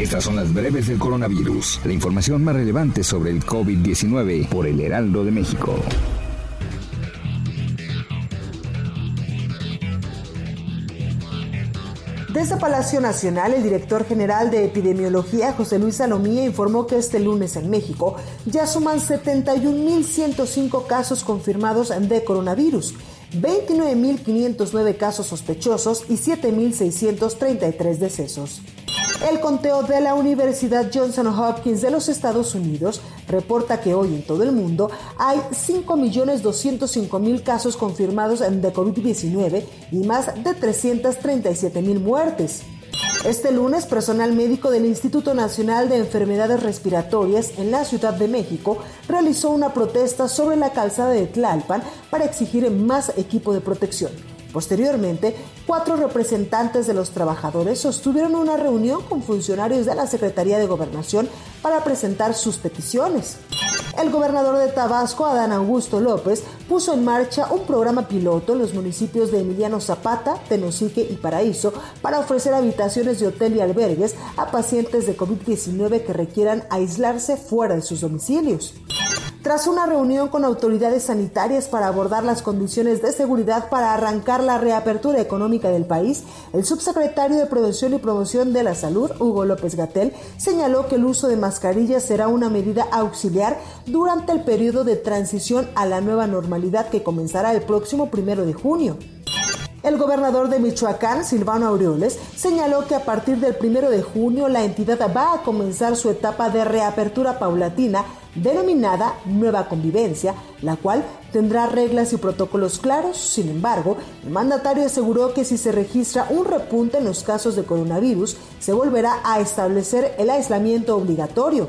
Estas son las breves del coronavirus, la información más relevante sobre el COVID-19 por el Heraldo de México. Desde Palacio Nacional, el director general de epidemiología, José Luis Salomía, informó que este lunes en México ya suman 71.105 casos confirmados de coronavirus, 29.509 casos sospechosos y 7.633 decesos. El conteo de la Universidad Johnson Hopkins de los Estados Unidos reporta que hoy en todo el mundo hay 5.205.000 casos confirmados de COVID-19 y más de 337.000 muertes. Este lunes, personal médico del Instituto Nacional de Enfermedades Respiratorias en la Ciudad de México realizó una protesta sobre la calzada de Tlalpan para exigir más equipo de protección. Posteriormente, cuatro representantes de los trabajadores sostuvieron una reunión con funcionarios de la Secretaría de Gobernación para presentar sus peticiones. El gobernador de Tabasco, Adán Augusto López, puso en marcha un programa piloto en los municipios de Emiliano Zapata, Tenosique y Paraíso para ofrecer habitaciones de hotel y albergues a pacientes de COVID-19 que requieran aislarse fuera de sus domicilios. Tras una reunión con autoridades sanitarias para abordar las condiciones de seguridad para arrancar la reapertura económica del país, el subsecretario de Prevención y Promoción de la Salud, Hugo López Gatel, señaló que el uso de mascarillas será una medida auxiliar durante el periodo de transición a la nueva normalidad que comenzará el próximo primero de junio. El gobernador de Michoacán, Silvano Aureoles, señaló que a partir del primero de junio la entidad va a comenzar su etapa de reapertura paulatina denominada Nueva Convivencia, la cual tendrá reglas y protocolos claros. Sin embargo, el mandatario aseguró que si se registra un repunte en los casos de coronavirus, se volverá a establecer el aislamiento obligatorio.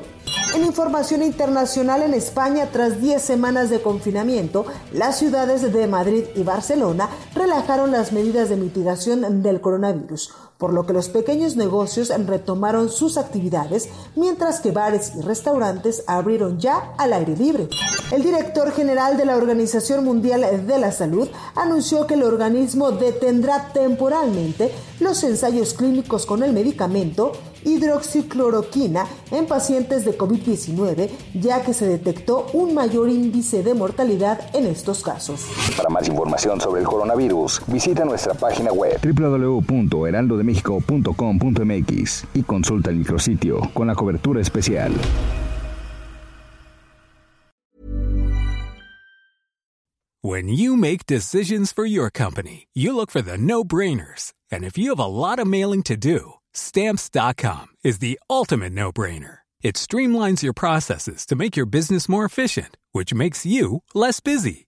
En información internacional en España, tras 10 semanas de confinamiento, las ciudades de Madrid y Barcelona relajaron las medidas de mitigación del coronavirus por lo que los pequeños negocios retomaron sus actividades, mientras que bares y restaurantes abrieron ya al aire libre. El director general de la Organización Mundial de la Salud anunció que el organismo detendrá temporalmente los ensayos clínicos con el medicamento hidroxicloroquina en pacientes de COVID-19, ya que se detectó un mayor índice de mortalidad en estos casos. Para más información sobre el coronavirus, visita nuestra página web y consulta el micrositio con la cobertura especial. When you make decisions for your company, you look for the no-brainers. And if you have a lot of mailing to do, Stamps.com is the ultimate no brainer. It streamlines your processes to make your business more efficient, which makes you less busy.